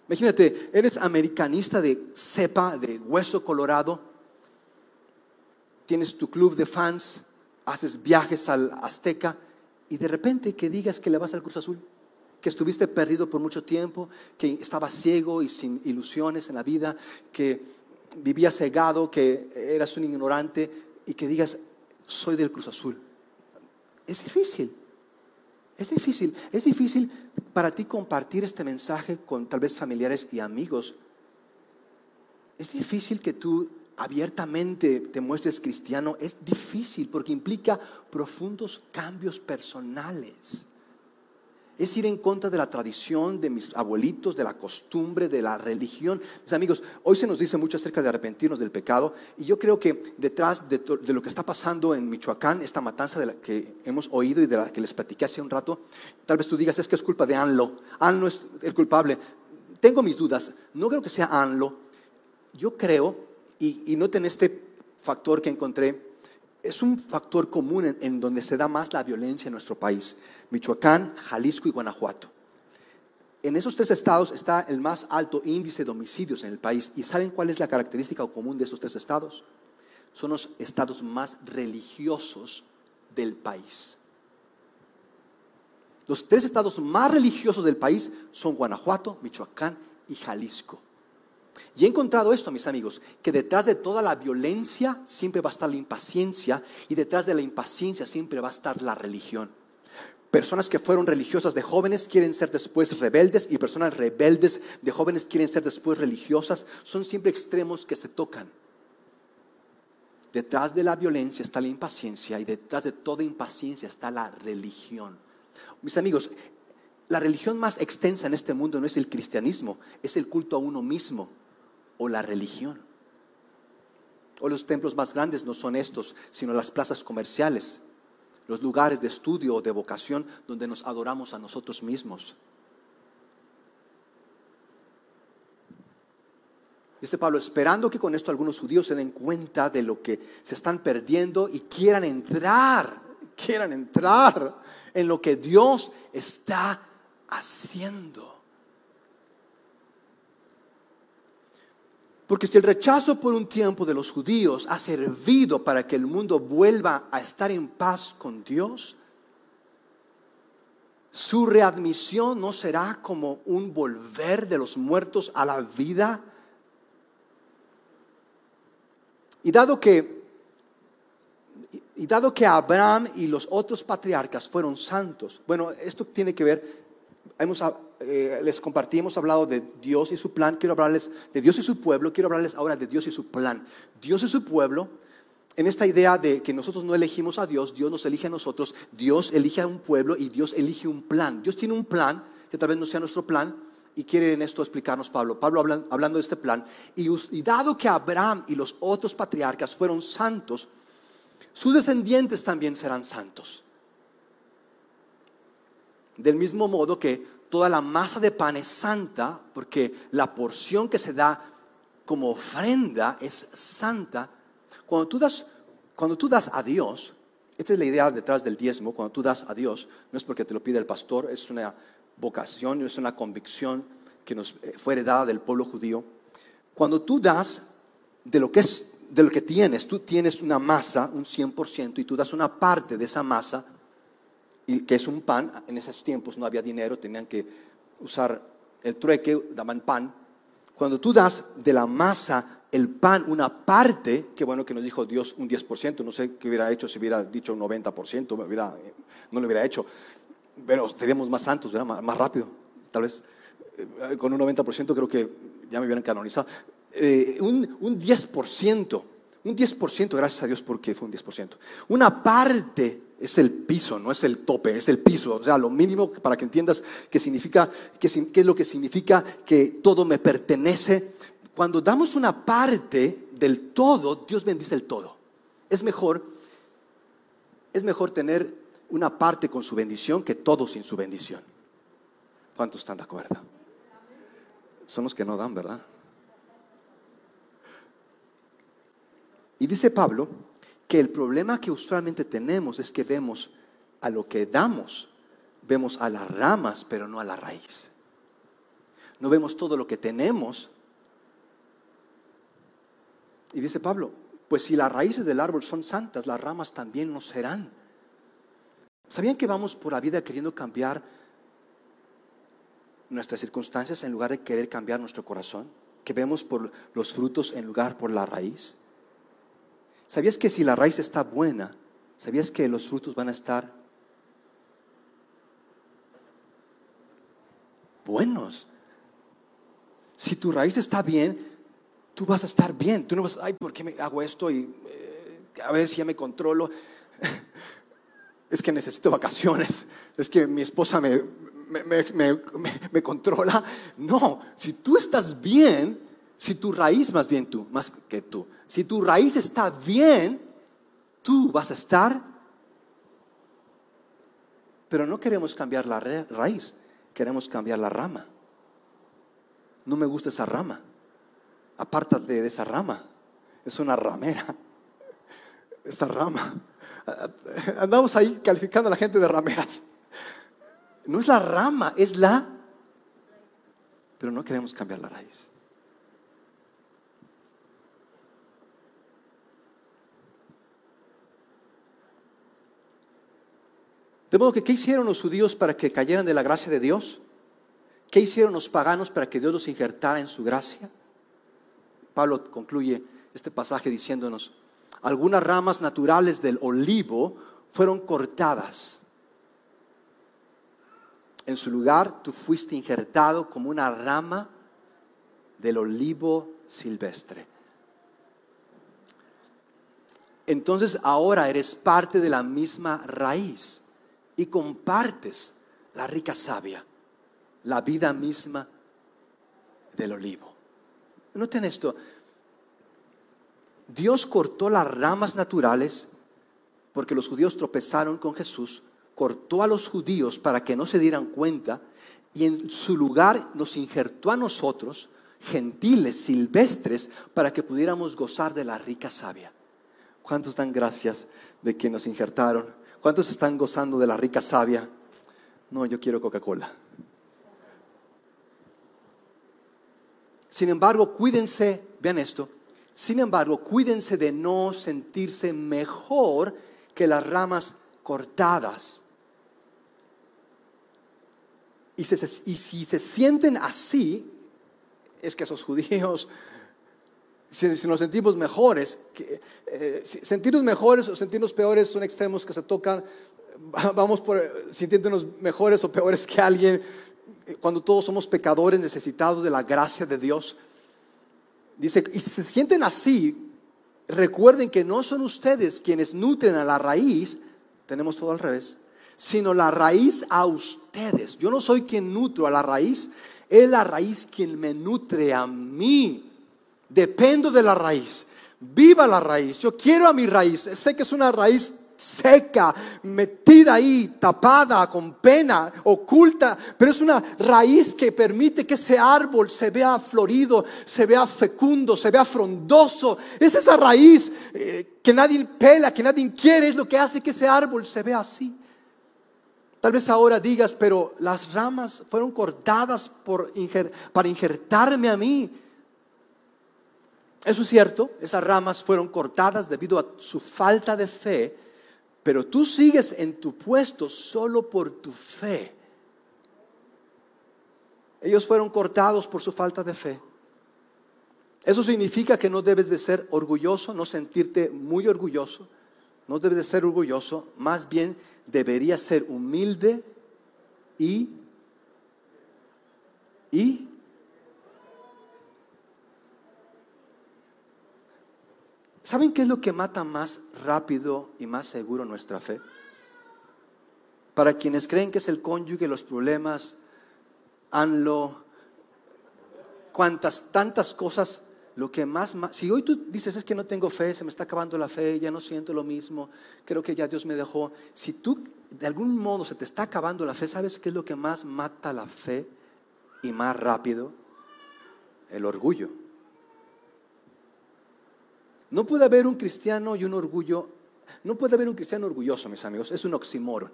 Imagínate, eres americanista de cepa, de hueso colorado, tienes tu club de fans, haces viajes al Azteca y de repente que digas que le vas al Cruz Azul, que estuviste perdido por mucho tiempo, que estabas ciego y sin ilusiones en la vida, que vivías cegado, que eras un ignorante y que digas, soy del Cruz Azul. Es difícil, es difícil, es difícil para ti compartir este mensaje con tal vez familiares y amigos. Es difícil que tú abiertamente te muestres cristiano. Es difícil porque implica profundos cambios personales es ir en contra de la tradición de mis abuelitos, de la costumbre, de la religión. Mis amigos, hoy se nos dice mucho acerca de arrepentirnos del pecado y yo creo que detrás de, lo que está pasando en Michoacán, esta matanza de la que hemos oído y de la que les platiqué hace un rato, tal vez tú digas es que es culpa de Anlo, Anlo es el culpable. Tengo mis dudas, no creo que sea Anlo, yo creo, y, y noten este factor que encontré, es un factor común en, donde se da más la violencia en nuestro país. Michoacán, Jalisco y Guanajuato. En esos tres estados está el más alto índice de homicidios en el país. ¿Y saben cuál es la característica común de esos tres estados? Son los estados más religiosos del país. Los tres estados más religiosos del país son Guanajuato, Michoacán y Jalisco. Y he encontrado esto, mis amigos, que detrás de toda la violencia siempre va a estar la impaciencia y detrás de la impaciencia siempre va a estar la religión. Personas que fueron religiosas de jóvenes quieren ser después rebeldes y personas rebeldes de jóvenes quieren ser después religiosas. Son siempre extremos que se tocan. Detrás de la violencia está la impaciencia y detrás de toda impaciencia está la religión. Mis amigos, la religión más extensa en este mundo no es el cristianismo, es el culto a uno mismo o la religión. O los templos más grandes no son estos, sino las plazas comerciales, los lugares de estudio o de vocación donde nos adoramos a nosotros mismos. Dice Pablo, esperando que con esto algunos judíos se den cuenta de lo que se están perdiendo y quieran entrar, quieran entrar en lo que Dios está haciendo. Porque si el rechazo por un tiempo de los judíos ha servido para que el mundo vuelva a estar en paz con Dios, su readmisión no será como un volver de los muertos a la vida. Y dado que y dado que Abraham y los otros patriarcas fueron santos, bueno, esto tiene que ver hemos, eh, les compartí, hemos hablado de Dios y su plan, quiero hablarles de Dios y su pueblo, quiero hablarles ahora de Dios y su plan. Dios y su pueblo, en esta idea de que nosotros no elegimos a Dios, Dios nos elige a nosotros, Dios elige a un pueblo y Dios elige un plan. Dios tiene un plan que tal vez no sea nuestro plan, y quiere en esto explicarnos Pablo. Pablo hablando de este plan. Y, y, dado que Abraham y los otros patriarcas fueron santos, sus descendientes también serán santos. Del mismo modo que toda la masa de pan es santa, porque la porción que se da como ofrenda es santa. Cuando tú das, cuando tú das a Dios, esta es la idea detrás del diezmo, cuando tú das a Dios, no es porque te lo pide el pastor, es una vocación, es una convicción que nos eh, fue heredada del pueblo judío. Cuando tú das de lo que es de lo que tienes, tú tienes una masa, un 100%, y tú das una parte de esa masa y que es un pan. En esos tiempos no había dinero, tenían que usar el trueque, daban pan. Cuando tú das de la masa el pan una parte, que bueno que nos dijo Dios un 10%, no sé qué hubiera hecho si hubiera dicho un 90%, no lo hubiera hecho, pero seríamos más santos, Más, rápido, tal vez. Eh, con un 90% creo que ya me hubieran canonizado. Eh, un, un 10%, un 10%, gracias a Dios porque fue un 10%. Una parte es el piso, no es el tope, es el piso. O sea, lo mínimo para que entiendas qué significa, qué, es lo que significa que todo me pertenece. Cuando damos una parte del todo, Dios bendice el todo. Es mejor, es mejor tener una parte con su bendición que todo sin su bendición. ¿Cuántos están de acuerdo? Son los que no dan, ¿verdad? Y dice Pablo que el problema que usualmente tenemos es que vemos a lo que damos vemos a las ramas, pero no a la raíz. No vemos todo lo que tenemos. Y dice Pablo, pues si las raíces del árbol son santas, las ramas también no serán. ¿Sabían que vamos por la vida queriendo cambiar nuestras circunstancias en lugar de querer cambiar nuestro corazón? Que vemos por los frutos en lugar por la raíz. ¿Sabías que si la raíz está buena, sabías que los frutos van a estar buenos? Si tu raíz está bien, tú vas a estar bien. Tú no vas, ay, ¿por qué me hago esto? Y eh, a ver si ya me controlo. *laughs* es que necesito vacaciones. Es que mi esposa me, me, controla. No, si tú estás bien, si tu raíz, más bien tú, más que tú, si tu raíz está bien, tú vas a estar. Pero no queremos cambiar la raíz, queremos cambiar la rama. No me gusta esa rama. Apártate de esa rama. Es una ramera. *laughs* Esa rama. *laughs* Andamos ahí calificando a la gente de rameras. No es la rama, es la... Pero no queremos cambiar la raíz. De modo que, ¿qué hicieron los judíos para que cayeran de la gracia de Dios? ¿Qué hicieron los paganos para que Dios los injertara en su gracia? Pablo concluye este pasaje diciéndonos, algunas ramas naturales del olivo fueron cortadas. En su lugar, tú fuiste injertado como una rama del olivo silvestre. Entonces ahora eres parte de la misma raíz y compartes la rica savia, la vida misma del olivo. Noten esto. Dios cortó las ramas naturales porque los judíos tropezaron con Jesús, cortó a los judíos para que no se dieran cuenta y en su lugar nos injertó a nosotros, gentiles, silvestres, para que pudiéramos gozar de la rica savia. ¿Cuántos dan gracias de que nos injertaron? ¿Cuántos están gozando de la rica savia? No, yo quiero Coca-Cola. Sin embargo, cuídense, vean esto, sin embargo, cuídense de no sentirse mejor que las ramas cortadas. Y, si se sienten así, es que esos judíos, si, nos sentimos mejores, eh, sentirnos mejores o sentirnos peores son extremos que se tocan, *laughs* vamos por sintiéndonos mejores o peores que alguien, cuando todos somos pecadores necesitados de la gracia de Dios. Dice, y si se sienten así, recuerden que no son ustedes quienes nutren a la raíz, tenemos todo al revés, sino la raíz a ustedes. Yo no soy quien nutro a la raíz, es la raíz quien me nutre a mí. Dependo de la raíz. Viva la raíz. Yo quiero a mi raíz. Sé que es una raíz seca, metida ahí, tapada, con pena, oculta, pero es una raíz que permite que ese árbol se vea florido, se vea fecundo, se vea frondoso. Es esa raíz eh, que nadie pela, que nadie quiere, es lo que hace que ese árbol se vea así. Tal vez ahora digas, pero las ramas fueron cortadas para injertarme a mí. Eso es cierto, esas ramas fueron cortadas debido a su falta de fe, pero tú sigues en tu puesto solo por tu fe. Ellos fueron cortados por su falta de fe. Eso significa que no debes de ser orgulloso, no sentirte muy orgulloso, no debes de ser orgulloso, más bien deberías ser humilde y y ¿Saben qué es lo que mata más rápido y más seguro nuestra fe? Para quienes creen que es el cónyuge, los problemas, hanlo, cuantas, tantas cosas, lo que más, si hoy tú dices es que no tengo fe, se me está acabando la fe, ya no siento lo mismo, creo que ya Dios me dejó, si tú de algún modo se te está acabando la fe, ¿sabes qué es lo que más mata la fe y más rápido? El orgullo. No puede haber un cristiano y un orgullo, no puede haber un cristiano orgulloso, mis amigos, es un oxímoron.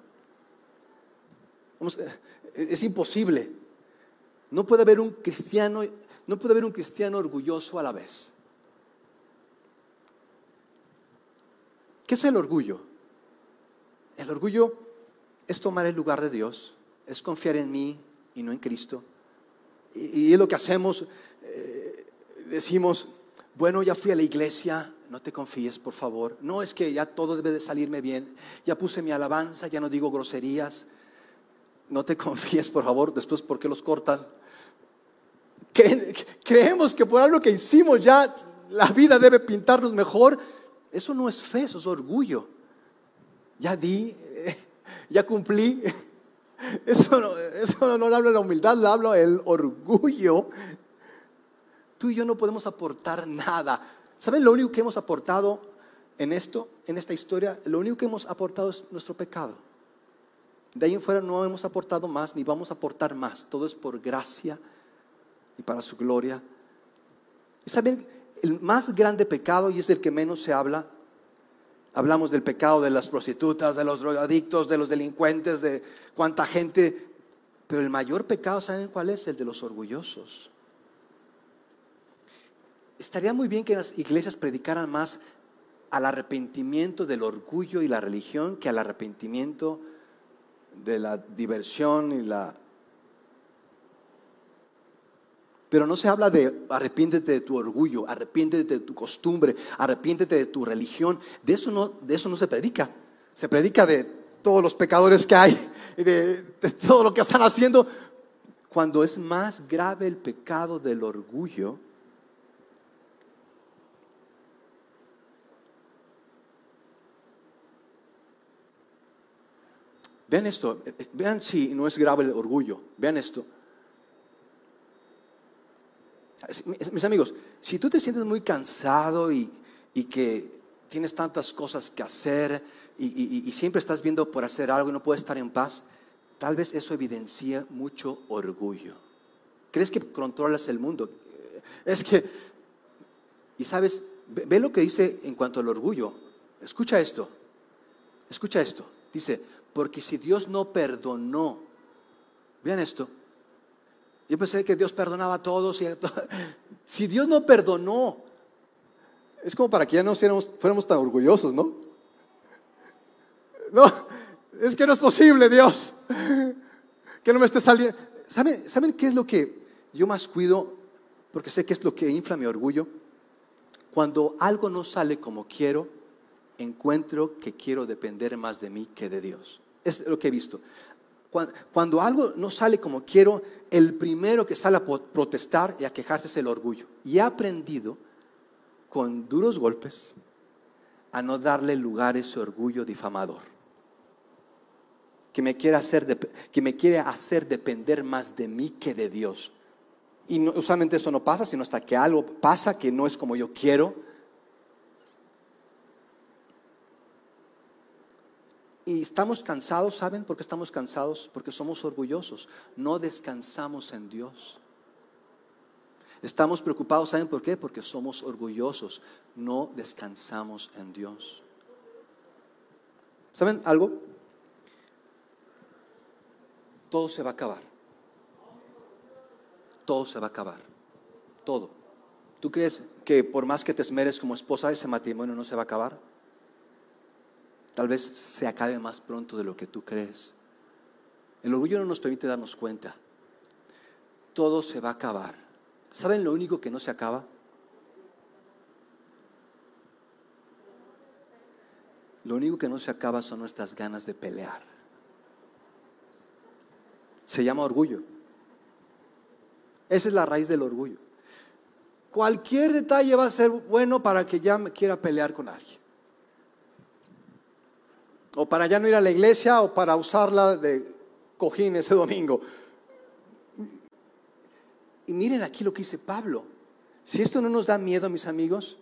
es imposible. No puede haber un cristiano, no puede haber un cristiano orgulloso a la vez. ¿Qué es el orgullo? El orgullo es tomar el lugar de Dios, es confiar en mí y no en Cristo. Y, es lo que hacemos, eh, decimos, bueno, ya fui a la iglesia, no te confíes, por favor. No es que ya todo debe de salirme bien, ya puse mi alabanza, ya no digo groserías. No te *laughs* confíes, por favor, después, ¿por qué los cortan? creemos que por algo que hicimos ya la vida debe pintarnos mejor. Eso no es fe, eso es orgullo. Ya di, *laughs* ya cumplí. *laughs* Eso no, eso no, habla de la humildad, le habla el orgullo. Tú y yo no podemos aportar nada. ¿Saben lo único que hemos aportado en esto, en esta historia? Lo único que hemos aportado es nuestro pecado. De ahí en fuera no hemos aportado más ni vamos a aportar más. Todo es por gracia y para su gloria. ¿Y saben? El más grande pecado, y es del que menos se habla, hablamos del pecado de las prostitutas, de los drogadictos, de los delincuentes, de cuánta gente, pero el mayor pecado, ¿saben cuál es? El de los orgullosos. Estaría muy bien que las iglesias predicaran más al arrepentimiento del orgullo y la religión que al arrepentimiento de la diversión y la Pero no se habla de arrepiéntete de tu orgullo, arrepiéntete de tu costumbre, arrepiéntete de tu religión. De eso no, de eso no se predica. Se predica de todos los pecadores que hay, de, de todo lo que están haciendo. Cuando es más grave el pecado del orgullo, Vean esto, vean si no es grave el orgullo, vean esto. Mis amigos, si tú te sientes muy cansado y, que tienes tantas cosas que hacer y, siempre estás viendo por hacer algo y no puedes estar en paz, tal vez eso evidencia mucho orgullo. ¿Crees que controlas el mundo? Es que, y sabes, ve, lo que dice en cuanto al orgullo. Escucha esto, escucha esto. Dice, porque si Dios no perdonó, vean esto, yo pensé que Dios perdonaba a todos. Y *laughs* Si Dios no perdonó, es como para que ya no fuéramos tan orgullosos, ¿no? No, es que no es posible, Dios. Que no me esté saliendo. ¿Saben, ¿Saben qué es lo que yo más cuido? Porque sé que es lo que infla mi orgullo. Cuando algo no sale como quiero, encuentro que quiero depender más de mí que de Dios. Es lo que he visto. Cuando algo no sale como quiero, el primero que sale a protestar y a quejarse es el orgullo. Y he aprendido con duros golpes a no darle lugar a ese orgullo difamador. Que me quiere hacer, que me quiere hacer depender más de mí que de Dios. Y usualmente eso no pasa, sino hasta que algo pasa que no es como yo quiero Y estamos cansados, ¿saben por qué estamos cansados? Porque somos orgullosos. No descansamos en Dios. Estamos preocupados, ¿saben por qué? Porque somos orgullosos. No descansamos en Dios. ¿Saben algo? Todo se va a acabar. Todo se va a acabar. Todo. ¿Tú crees que por más que te esmeres como esposa, ese matrimonio no se va a acabar? Tal vez se acabe más pronto de lo que tú crees. El orgullo no nos permite darnos cuenta. Todo se va a acabar. ¿Saben lo único que no se acaba? Lo único que no se acaba son nuestras ganas de pelear. Se llama orgullo. Esa es la raíz del orgullo. Cualquier detalle va a ser bueno para que ya quiera pelear con alguien o para ya no ir a la iglesia o para usarla de cojín ese *laughs* domingo. Y miren aquí lo que dice Pablo. Si esto no nos da miedo, mis amigos,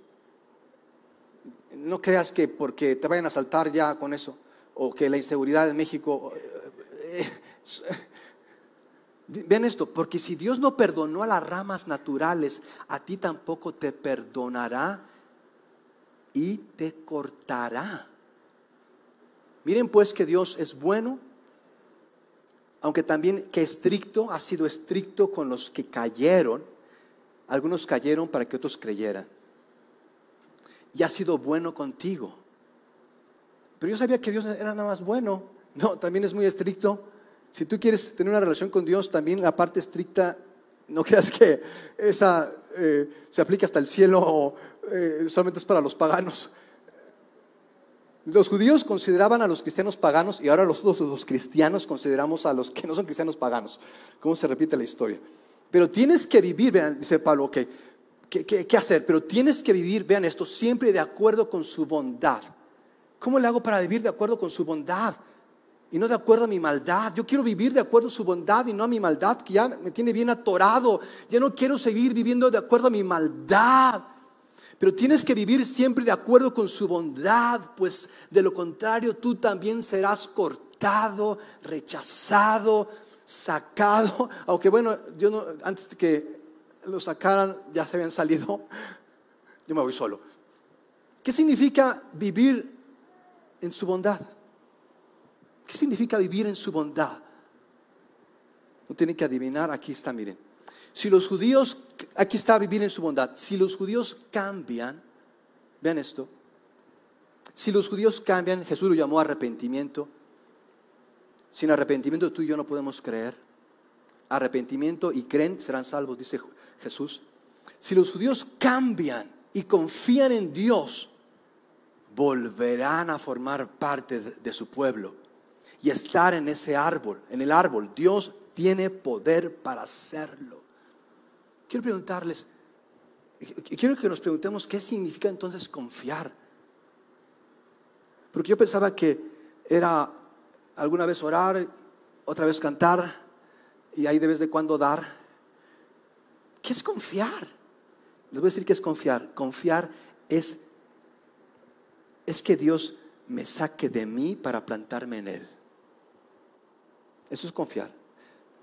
no creas que porque te vayan a saltar ya con eso, o que la inseguridad en México... Eh, vean esto, porque si Dios no perdonó a las ramas naturales, a ti tampoco te perdonará y te cortará. Miren pues que Dios es bueno aunque también que estricto, ha sido estricto con los que cayeron, algunos cayeron para que otros creyeran. Y ha sido bueno contigo. Pero yo sabía que Dios era nada más bueno. No, también es muy estricto. Si tú quieres tener una relación con Dios, también la parte estricta, no *laughs* creas que esa eh, se aplica hasta el cielo o eh, solamente es para los paganos. Los judíos consideraban a los cristianos paganos y ahora los, los cristianos consideramos a los que no son cristianos paganos. ¿Cómo se repite la historia? Pero tienes que vivir, vean, dice Pablo, ok, ¿qué, qué hacer? Pero tienes que vivir, vean esto, siempre de acuerdo con su bondad. ¿Cómo le hago para vivir de acuerdo con su bondad? y no de acuerdo a mi maldad. Yo quiero vivir de acuerdo a su bondad y no a mi maldad, que ya me tiene bien atorado. Ya no quiero seguir viviendo de acuerdo a mi maldad. Pero tienes que vivir siempre de acuerdo con su bondad, pues de lo contrario tú también serás cortado, rechazado, sacado. *laughs* Aunque bueno, yo no, antes de que lo sacaran ya se habían salido. *laughs* Yo me voy solo. ¿Qué significa vivir en su bondad? ¿Qué significa vivir en su bondad? No tienen que adivinar, aquí está, miren. Si los judíos, aquí está vivir en su bondad, si los judíos cambian, vean esto, si los judíos cambian, Jesús lo llamó arrepentimiento, sin arrepentimiento tú y yo no podemos creer. Arrepentimiento y creen serán salvos, dice Jesús. Si los judíos cambian y confían en Dios, volverán a formar parte de su pueblo y estar en ese árbol, en el árbol. Dios tiene poder para hacerlo. Quiero preguntarles, quiero que nos preguntemos qué significa entonces confiar. Porque yo pensaba que era alguna vez orar, otra vez cantar y ahí de vez de cuando dar. ¿Qué es confiar? Les voy a decir qué es confiar. Confiar es, es que Dios me saque de mí para plantarme en Él. Eso es confiar.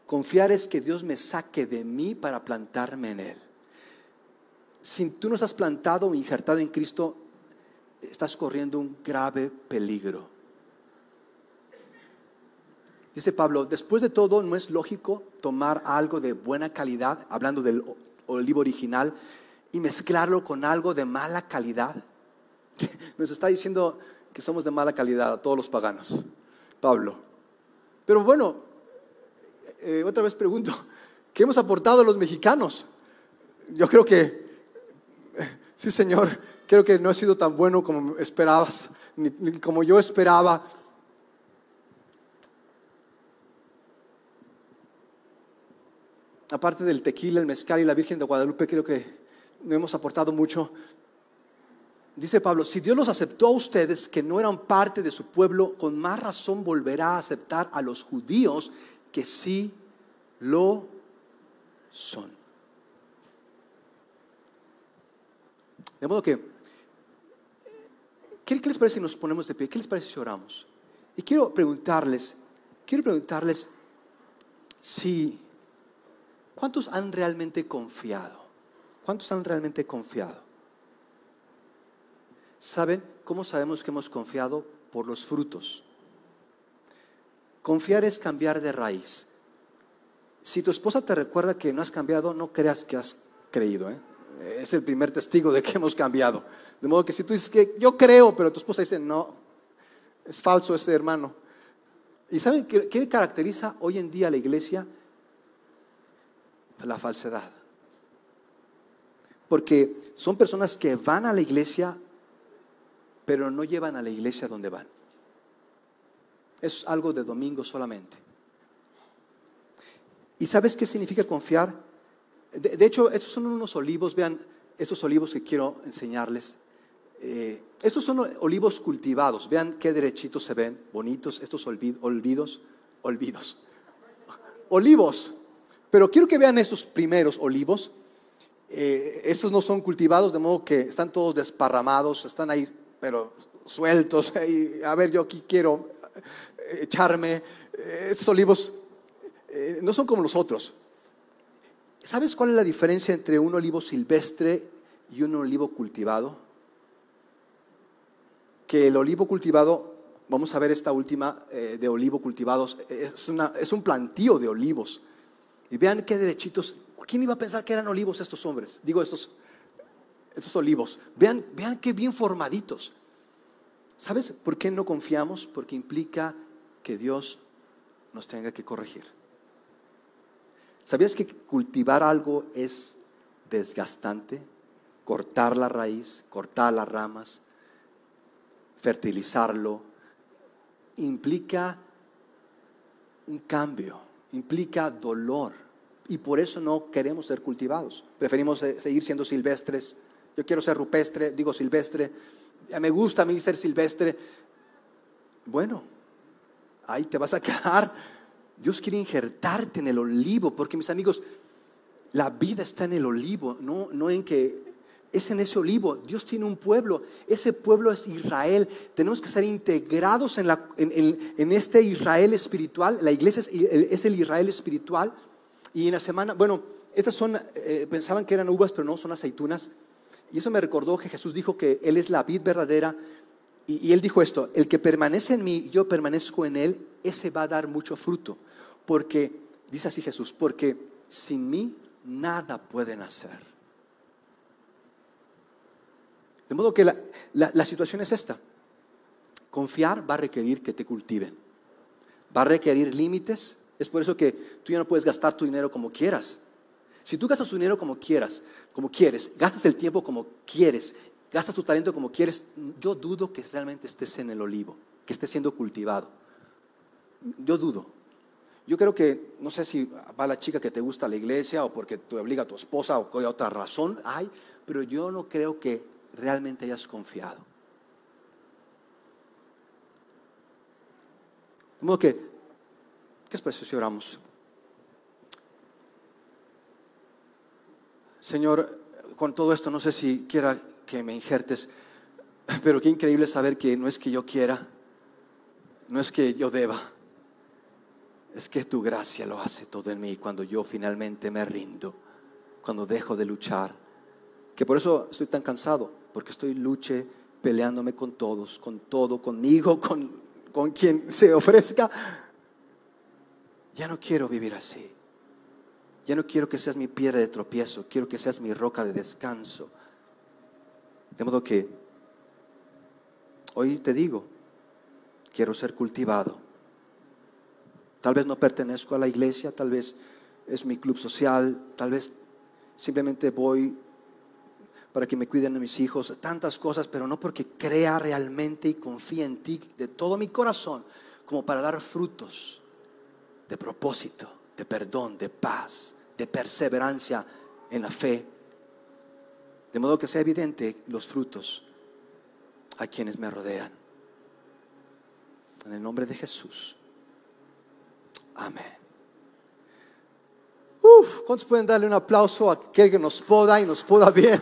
Confiar es que Dios me saque de mí para plantarme en Él. Si tú no estás plantado o injertado en Cristo, estás corriendo un grave peligro. Dice Pablo, después de todo, ¿no es lógico tomar algo de buena calidad, hablando del olivo original, y mezclarlo con algo de mala calidad? *laughs* Nos está diciendo que somos de mala calidad a todos los paganos. Pablo. Pero bueno, eh, otra vez pregunto, ¿qué hemos aportado a los mexicanos? Yo creo que, *laughs* sí Señor, creo que no ha sido tan bueno como esperabas, ni, como yo esperaba. Aparte del tequila, el mezcal y la Virgen de Guadalupe, creo que no hemos aportado mucho dice Pablo, si Dios los aceptó a ustedes que no eran parte de su pueblo, con más razón volverá a aceptar a los judíos que sí lo son. De modo que, ¿qué, les parece si nos ponemos de pie? ¿Qué les parece si oramos? Y quiero preguntarles, quiero preguntarles si, ¿cuántos han realmente confiado? ¿Cuántos han realmente confiado? ¿Saben cómo sabemos que hemos confiado? Por los frutos. Confiar es cambiar de raíz. Si tu esposa te recuerda que no has cambiado, no creas que has creído. ¿eh? Es el primer testigo de que hemos cambiado. De modo que si tú dices que yo creo, pero tu esposa dice no, es falso ese hermano. ¿Y saben qué, caracteriza hoy en día la iglesia? La falsedad. Porque son personas que van a la iglesia pero no llevan a la iglesia donde van. Es algo de domingo solamente. ¿Y sabes qué significa confiar? De, hecho, estos son unos olivos, vean, estos olivos que quiero enseñarles. Eh, estos son olivos cultivados, vean qué derechitos se ven, bonitos, estos olvidos, olvidos, olivos. Pero quiero que vean estos primeros olivos. Eh, estos no son cultivados, de modo que están todos desparramados, están ahí pero sueltos. *laughs* A ver, yo aquí quiero echarme. Eh, estos olivos eh, no son como los otros. ¿Sabes cuál es la diferencia entre un olivo silvestre y un olivo cultivado? Que el olivo cultivado vamos a ver esta última eh, de olivo cultivados. Es, es un plantío de olivos. Y vean qué derechitos. ¿Quién iba a pensar que eran olivos estos hombres? Digo, estos, estos olivos. Vean, vean qué bien formaditos. ¿Sabes por qué no confiamos? Porque implica que Dios nos tenga que corregir. ¿Sabías que cultivar algo es desgastante? Cortar la raíz, cortar las ramas, fertilizarlo, implica un cambio, implica dolor. Y por eso no queremos ser cultivados. Preferimos seguir siendo silvestres. Yo quiero ser rupestre, digo silvestre. Me gusta a mí ser silvestre. Bueno, ahí te vas a quedar. Dios quiere injertarte en el olivo, porque mis amigos, la vida está en el olivo, no, no en que es en ese olivo. Dios tiene un pueblo, ese pueblo es Israel. Tenemos que ser integrados en, en- este Israel espiritual. La iglesia es, es el Israel espiritual. Y en la semana, bueno, estas son, eh, pensaban que eran uvas, pero no, son aceitunas. Y eso me recordó que Jesús dijo que Él es la vid verdadera. Y, Él dijo esto, el que permanece en mí y yo permanezco en Él, ese va a dar mucho fruto. Porque, dice así Jesús, porque sin mí nada pueden hacer. De modo que la, la- la situación es esta. Confiar va a requerir que te cultiven. Va a requerir límites. Es por eso que tú ya no puedes gastar tu dinero como quieras. Si tú gastas tu dinero como quieras, como quieres, gastas el tiempo como quieres, gastas tu talento como quieres, yo dudo que realmente estés en el olivo, que estés siendo cultivado. Yo dudo. Yo creo que, no sé si va la chica que te gusta la iglesia o porque te obliga a tu esposa o hay otra razón, hay, pero yo no creo que realmente hayas confiado. De modo que, ¿qué es por si oramos? Señor, con todo esto no sé si quiera que me injertes, pero qué increíble saber que no es que yo quiera, no es que yo deba, es que tu gracia lo hace todo en mí cuando yo finalmente me rindo, cuando dejo de luchar. Que por eso estoy tan cansado, porque estoy luche peleándome con todos, con todo, conmigo, con, con quien se ofrezca. Ya no quiero vivir así. Ya no quiero que seas mi piedra de tropiezo, quiero que seas mi roca de descanso. De modo que hoy te digo, quiero ser cultivado. Tal vez no pertenezco a la iglesia, tal vez es mi club social, tal vez simplemente voy para que me cuiden de mis hijos, tantas cosas, pero no porque crea realmente y confíe en ti de todo mi corazón, como para dar frutos de propósito, de perdón, de paz, de perseverancia en la fe, de modo que sea evidente los frutos a quienes me rodean. En el nombre de Jesús. Amén. Uf, ¿cuántos pueden darle un aplauso a aquel que nos poda y nos poda bien?